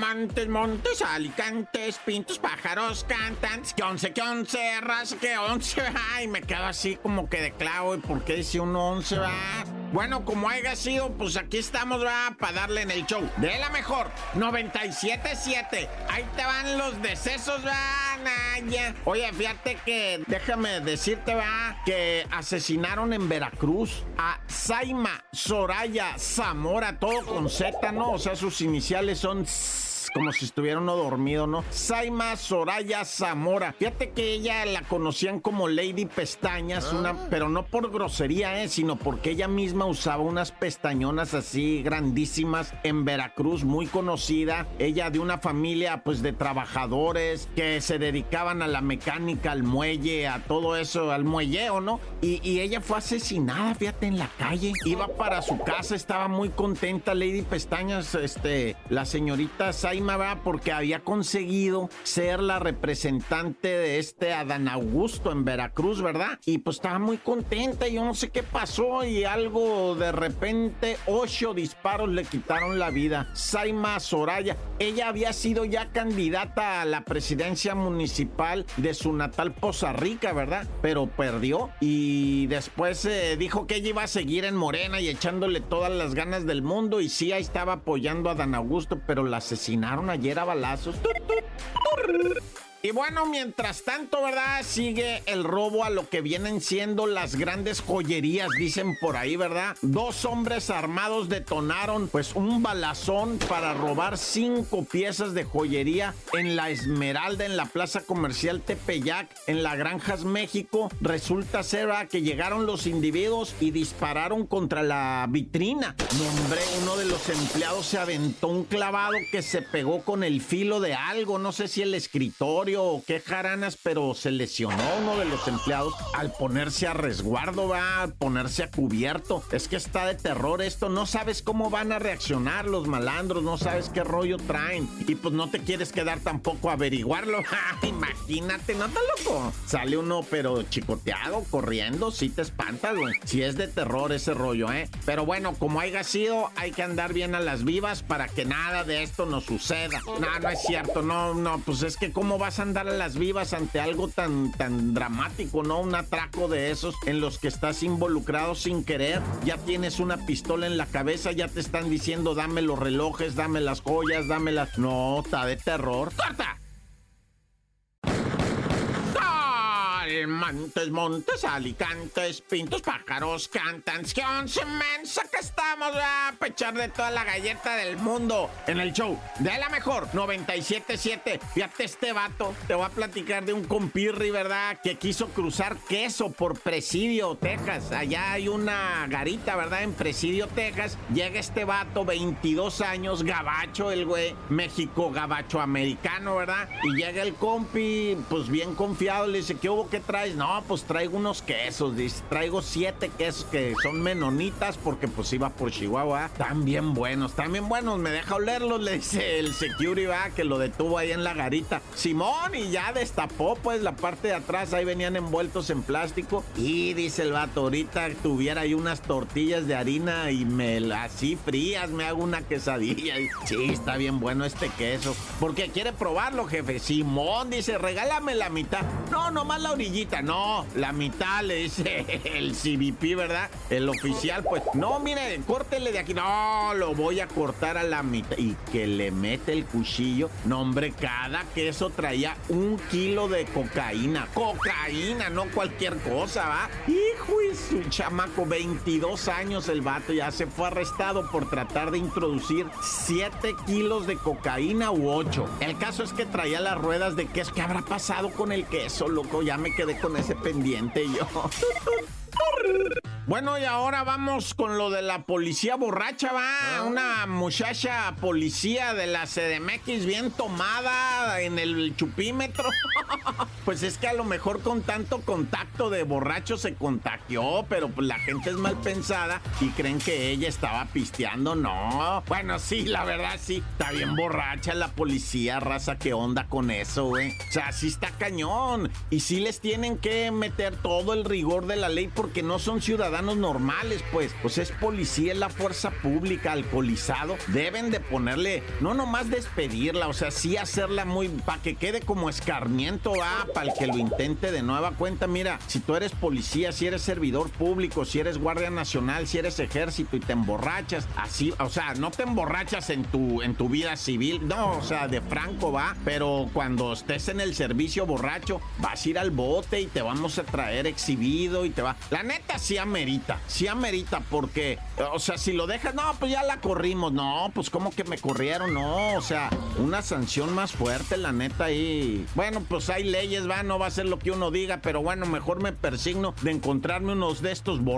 Montes, montes, alicantes, pintos, pájaros, cantantes, que once, que once, raza, que once, ay, me quedo así como que de clavo, ¿y por qué dice uno once, va? Bueno, como haya sido, pues aquí estamos, va, para darle en el show. De la mejor, 97.7. Ahí te van los decesos, va, Naya. Oye, fíjate que, déjame decirte, va, que asesinaron en Veracruz a Saima Soraya Zamora, todo con Z, ¿no? O sea, sus iniciales son como si estuviera uno dormido, ¿no? Saima Soraya Zamora. Fíjate que ella la conocían como Lady Pestañas, una, ah. pero no por grosería, ¿eh? sino porque ella misma usaba unas pestañonas así grandísimas en Veracruz, muy conocida. Ella de una familia pues de trabajadores que se dedicaban a la mecánica, al muelle, a todo eso, al muelleo, ¿no? Y, y ella fue asesinada, fíjate, en la calle. Iba para su casa, estaba muy contenta Lady Pestañas, este, la señorita Saima porque había conseguido ser la representante de este Adán Augusto en Veracruz, ¿verdad? Y pues estaba muy contenta, yo no sé qué pasó y algo de repente, ocho disparos le quitaron la vida. Saima Soraya, ella había sido ya candidata a la presidencia municipal de su natal Poza Rica, ¿verdad? Pero perdió y después eh, dijo que ella iba a seguir en Morena y echándole todas las ganas del mundo y sí, ahí estaba apoyando a Adán Augusto, pero la asesinaron ayer a balazos. Y bueno, mientras tanto, ¿verdad? Sigue el robo a lo que vienen siendo las grandes joyerías, dicen por ahí, ¿verdad? Dos hombres armados detonaron pues un balazón para robar cinco piezas de joyería en la Esmeralda, en la plaza comercial Tepeyac, en la Granjas México. Resulta ser ¿verdad? que llegaron los individuos y dispararon contra la vitrina. hombre, uno de los empleados se aventó un clavado que se pegó con el filo de algo, no sé si el escritorio o qué jaranas, pero se lesionó uno de los empleados al ponerse a resguardo, va, a ponerse a cubierto. Es que está de terror esto, no sabes cómo van a reaccionar los malandros, no sabes qué rollo traen. Y pues no te quieres quedar tampoco a averiguarlo. Imagínate, no te loco. Sale uno, pero chicoteado, corriendo, si te espantas, güey. Si es de terror ese rollo, ¿eh? Pero bueno, como haya sido, hay que andar bien a las vivas para que nada de esto nos suceda. No, no es cierto, no, no, pues es que cómo vas andar a las vivas ante algo tan, tan dramático, ¿no? Un atraco de esos en los que estás involucrado sin querer, ya tienes una pistola en la cabeza, ya te están diciendo dame los relojes, dame las joyas, dame las... No, está de terror. ¡Corta! Montes, montes, alicantes, pintos, pájaros, cantan, mensa que estamos a pechar de toda la galleta del mundo en el show de la mejor 977. Fíjate este vato, te voy a platicar de un compirri, ¿verdad? Que quiso cruzar queso por Presidio, Texas. Allá hay una garita, ¿verdad? En Presidio, Texas. Llega este vato, 22 años, gabacho el güey, México gabacho americano, ¿verdad? Y llega el compi, pues bien confiado, le dice, ¿qué hubo que traes? No, pues traigo unos quesos, dice. Traigo siete quesos que son menonitas porque pues iba por Chihuahua. Están bien buenos, están bien buenos. Me deja olerlos, le dice el security, va, que lo detuvo ahí en la garita. Simón, y ya destapó pues la parte de atrás. Ahí venían envueltos en plástico. Y dice el vato, ahorita tuviera ahí unas tortillas de harina y me así frías, me hago una quesadilla. sí, está bien bueno este queso. Porque quiere probarlo, jefe. Simón dice, regálame la mitad. No, nomás la orillita no, la mitad le dice el CBP, ¿verdad? El oficial, pues, no, mire, córtele de aquí. No, lo voy a cortar a la mitad. Y que le mete el cuchillo. No, hombre, cada queso traía un kilo de cocaína. Cocaína, no cualquier cosa, ¿va? Hijo y su chamaco, 22 años el vato, ya se fue arrestado por tratar de introducir 7 kilos de cocaína u 8. El caso es que traía las ruedas de queso. ¿Qué habrá pasado con el queso, loco? Ya me quedé con ese pendiente yo. Bueno, y ahora vamos con lo de la policía borracha, va. Ah. Una muchacha policía de la CDMX bien tomada en el chupímetro. pues es que a lo mejor con tanto contacto de borracho se contagió, pero pues la gente es mal pensada y creen que ella estaba pisteando. No. Bueno, sí, la verdad sí. Está bien borracha la policía, raza. ¿Qué onda con eso, güey? O sea, sí está cañón. Y sí les tienen que meter todo el rigor de la ley porque no son ciudadanos ciudadanos normales, pues. Pues es policía, es la fuerza pública, alcoholizado. Deben de ponerle, no nomás despedirla, o sea, sí hacerla muy, para que quede como escarmiento, va, para el que lo intente de nueva cuenta. Mira, si tú eres policía, si eres servidor público, si eres guardia nacional, si eres ejército y te emborrachas, así, o sea, no te emborrachas en tu, en tu vida civil, no, o sea, de franco va, pero cuando estés en el servicio borracho, vas a ir al bote y te vamos a traer exhibido y te va. La neta sí amerita, sí amerita, porque, o sea, si lo dejas, no, pues ya la corrimos, no, pues como que me corrieron, no, o sea, una sanción más fuerte, la neta ahí. Bueno, pues hay leyes, va, no va a ser lo que uno diga, pero bueno, mejor me persigno de encontrarme unos de estos borrachos